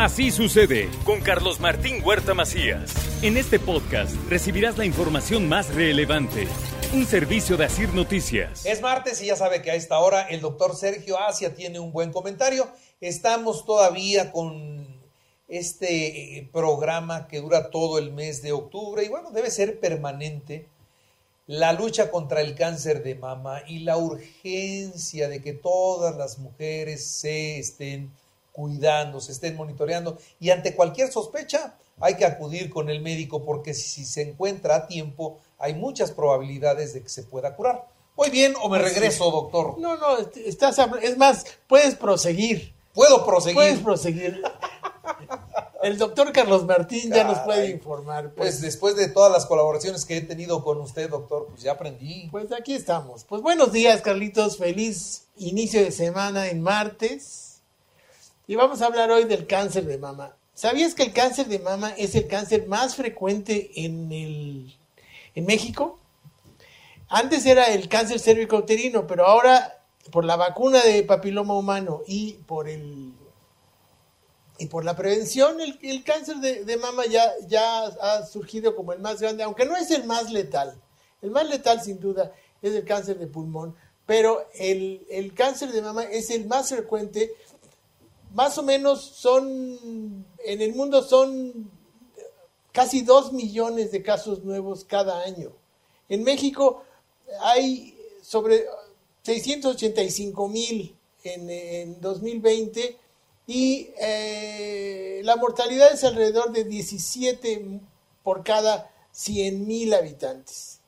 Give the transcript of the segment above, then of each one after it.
Así sucede con Carlos Martín Huerta Macías. En este podcast recibirás la información más relevante. Un servicio de Asir Noticias. Es martes y ya sabe que a esta hora el doctor Sergio Asia tiene un buen comentario. Estamos todavía con este eh, programa que dura todo el mes de octubre y bueno, debe ser permanente la lucha contra el cáncer de mama y la urgencia de que todas las mujeres se estén cuidando, se estén monitoreando y ante cualquier sospecha hay que acudir con el médico porque si se encuentra a tiempo hay muchas probabilidades de que se pueda curar. Muy bien o me regreso, doctor. No, no, estás es más, puedes proseguir. Puedo proseguir. Puedes proseguir. El doctor Carlos Martín ya nos puede informar. Pues. pues. después de todas las colaboraciones que he tenido con usted, doctor, pues ya aprendí. Pues aquí estamos. Pues buenos días, Carlitos. Feliz inicio de semana en martes. Y vamos a hablar hoy del cáncer de mama. ¿Sabías que el cáncer de mama es el cáncer más frecuente en, el, en México? Antes era el cáncer cervicouterino, pero ahora por la vacuna de papiloma humano y por el y por la prevención, el, cáncer de, mama ya, ya ha surgido como el más grande, aunque no es el más letal. El más letal, sin duda, es el cáncer de pulmón, pero el, el cáncer de mama es el más frecuente. Más o menos son, en el mundo son casi dos millones de casos nuevos cada año. En México hay sobre 685 mil en, en 2020 y eh, la mortalidad es alrededor de 17 por cada 100 mil habitantes.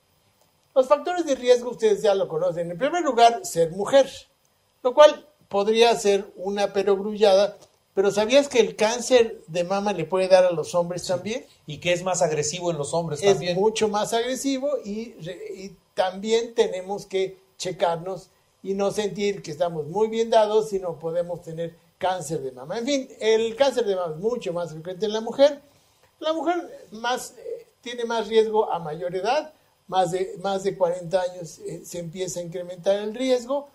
Los factores de riesgo ustedes ya lo conocen. En primer lugar, ser mujer, lo cual podría ser una perogrullada, pero ¿sabías que el cáncer de mama le puede dar a los hombres también? Y que es más agresivo en los hombres es también. Es mucho más agresivo y, y también tenemos que checarnos y no sentir que estamos muy bien dados, sino podemos tener cáncer de mama. En fin, el cáncer de mama es mucho más frecuente en la mujer. La mujer más, eh, tiene más riesgo a mayor edad, más de, más de 40 años eh, se empieza a incrementar el riesgo.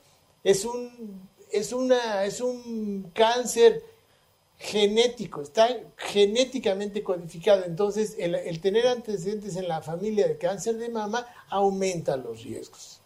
Es un, es una, es un cáncer genético, está genéticamente codificado. Entonces, el, tener antecedentes en la familia de cáncer de mama aumenta los riesgos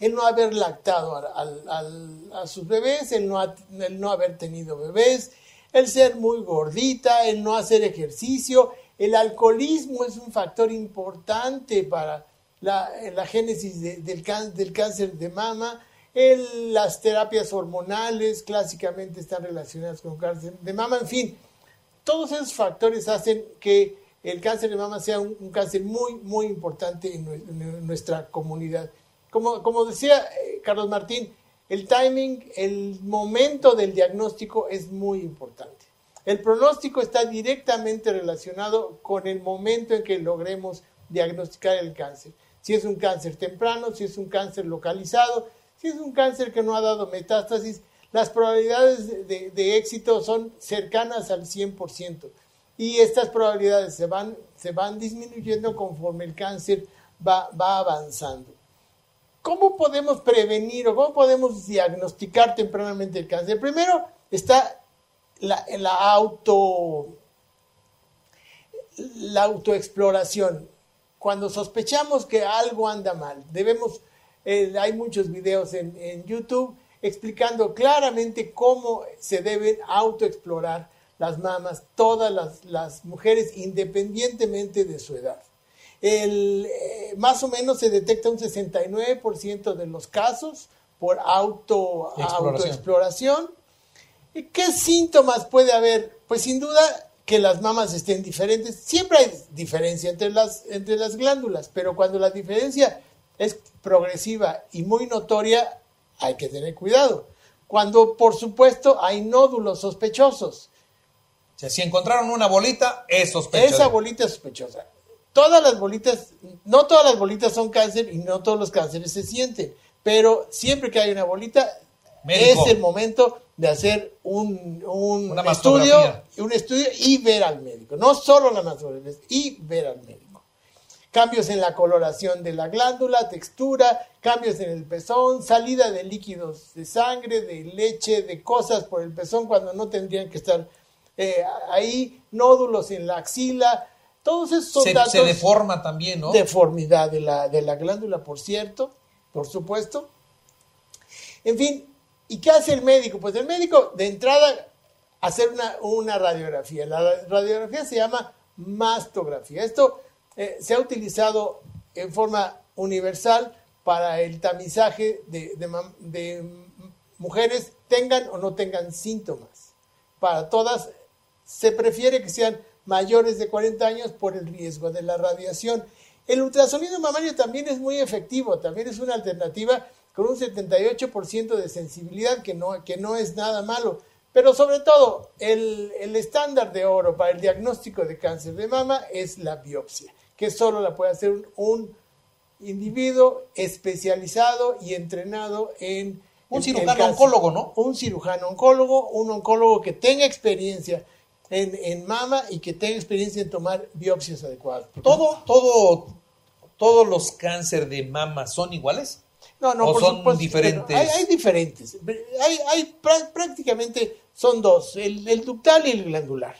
el no haber lactado a, sus bebés, el no, el no haber tenido bebés, el ser muy gordita, el no hacer ejercicio, el alcoholismo es un factor importante para la, génesis del, del, cáncer de mama, las terapias hormonales clásicamente están relacionadas con cáncer de mama, en fin, todos esos factores hacen que el cáncer de mama sea un, cáncer muy, muy importante en nuestra comunidad como, decía eh, Carlos Martín, el timing, el momento del diagnóstico es muy importante. El pronóstico está directamente relacionado con el momento en que logremos diagnosticar el cáncer. Si es un cáncer temprano, si es un cáncer localizado, si es un cáncer que no ha dado metástasis, las probabilidades de, éxito son cercanas al 100%. Y estas probabilidades se van, se van disminuyendo conforme el cáncer va, va avanzando. ¿Cómo podemos prevenir o cómo podemos diagnosticar tempranamente el cáncer? Primero está la, la auto la autoexploración. Cuando sospechamos que algo anda mal, debemos, eh, hay muchos videos en, YouTube explicando claramente cómo se deben autoexplorar las mamas, todas las, las mujeres, independientemente de su edad el, eh, más o menos se detecta un 69% de los casos por auto, autoexploración. ¿Y qué síntomas puede haber? Pues sin duda que las mamas estén diferentes. Siempre hay diferencia entre las, entre las glándulas, pero cuando la diferencia es progresiva y muy notoria, hay que tener cuidado. cuando por supuesto hay nódulos sospechosos. O sea, si encontraron una bolita, es sospechosa. Esa bolita es sospechosa. Todas las bolitas, no todas las bolitas son cáncer y no todos los cánceres se sienten, pero siempre que hay una bolita, Médico. es el momento de hacer un, un estudio, un estudio y ver al médico. No solo la mastografía, y ver al médico. Cambios en la coloración de la glándula, textura, cambios en el pezón, salida de líquidos de sangre, de leche, de cosas por el pezón cuando no tendrían que estar eh, ahí, nódulos en la axila. Todos esos son se, datos se deforma también, ¿no? deformidad de la, de la glándula, por cierto, por supuesto. En fin, ¿y qué hace el médico? Pues el médico, de entrada, hacer una, una radiografía. La radiografía se llama mastografía. Esto eh, se ha utilizado en forma universal para el tamizaje de, de de mujeres, tengan o no tengan síntomas. Para todas, se prefiere que sean mayores de 40 años por el riesgo de la radiación. El ultrasonido mamario también es muy efectivo, también es una alternativa con un 78% de sensibilidad, que no, que no es nada malo. Pero sobre todo, el, el estándar de oro para el diagnóstico de cáncer de mama es la biopsia, que solo la puede hacer un, un individuo especializado y entrenado en... Un cirujano oncólogo, ¿no? Un cirujano oncólogo, un oncólogo que tenga experiencia en, en mama y que tenga experiencia en tomar biopsias adecuadas. Todo, todo, todos los cáncer de mama son iguales. No, no, ¿O por son supuesto, diferentes? Hay, hay diferentes. Hay, hay prá- prácticamente son dos, el, el ductal y el glandular.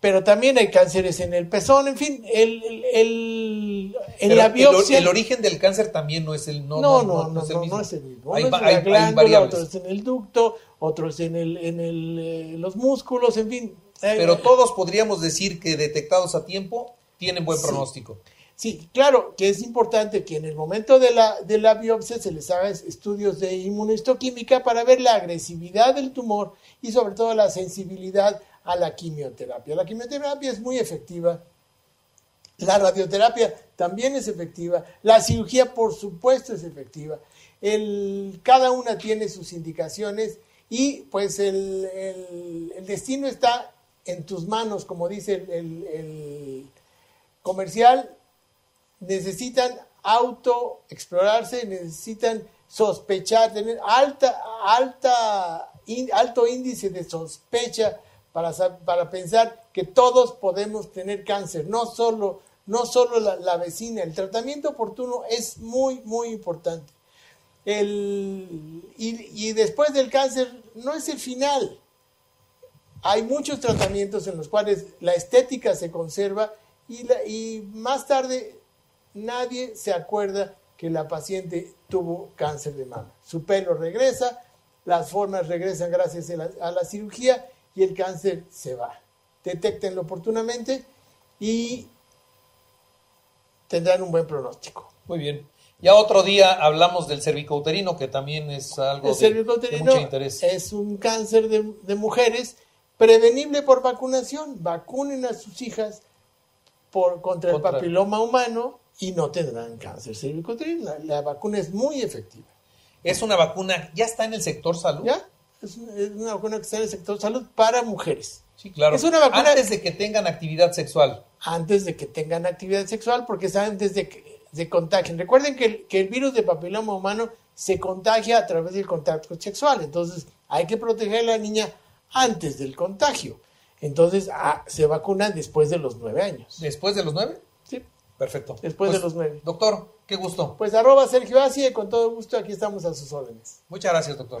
Pero también hay cánceres en el pezón, en fin, el, el- el- en la biopsia. El, origen del cáncer también no es el no, no, no, no, es el no, mismo. no es el mismo. Hay, Uno es en hay- la hay glándula, otro es en el ducto, otros en el, en el, eh, los músculos, en fin. Eh, Pero todos podríamos decir que detectados a tiempo tienen buen Sí. pronóstico. Sí, claro que es importante que en el momento de la, de la biopsia se les haga estudios de inmunohistoquímica para ver la agresividad del tumor y sobre todo la sensibilidad a la quimioterapia. La quimioterapia es muy efectiva, la radioterapia también es efectiva, la cirugía por supuesto es efectiva. El, cada una tiene sus indicaciones y pues el, el- destino está en tus manos, como dice el- comercial, necesitan auto explorarse, necesitan sospechar, tener alta, alta, alto índice de sospecha para, para pensar que todos podemos tener cáncer, no solo, no solo la, la vecina. El tratamiento oportuno es muy, muy importante. El, y, y después del cáncer no es el final. Hay muchos tratamientos en los cuales la estética se conserva y, la- y más tarde nadie se acuerda que la paciente tuvo cáncer de mama. Su pelo regresa, las formas regresan gracias a la, a la cirugía y el cáncer se va. Detéctenlo oportunamente y tendrán un buen pronóstico. Muy bien. Ya otro día hablamos del cervicouterino, que también es algo El de, mucho interés. es un cáncer de, de mujeres prevenible por vacunación. Vacunen a sus hijas por, contra, Contra- el papiloma humano y no tendrán cáncer cervicouterino. La, la vacuna es muy efectiva. Es una vacuna, ya está en el sector salud. ¿Ya? Es una, vacuna que está en el sector salud para mujeres. Sí, claro. Es una vacuna- Antes de que tengan actividad sexual. Antes de que tengan actividad sexual, porque es antes de que se contagien. Recuerden que el, que el virus de papiloma humano se contagia a través del contacto sexual. Entonces, hay que proteger a la niña antes del contagio. Entonces, ah, se vacunan después de los nueve años. ¿Después de los nueve? Sí. Perfecto. Después Pues, de los nueve. Doctor, qué gusto. Pues arroba Sergio Asia y con todo gusto aquí estamos a sus órdenes. Muchas gracias, doctor.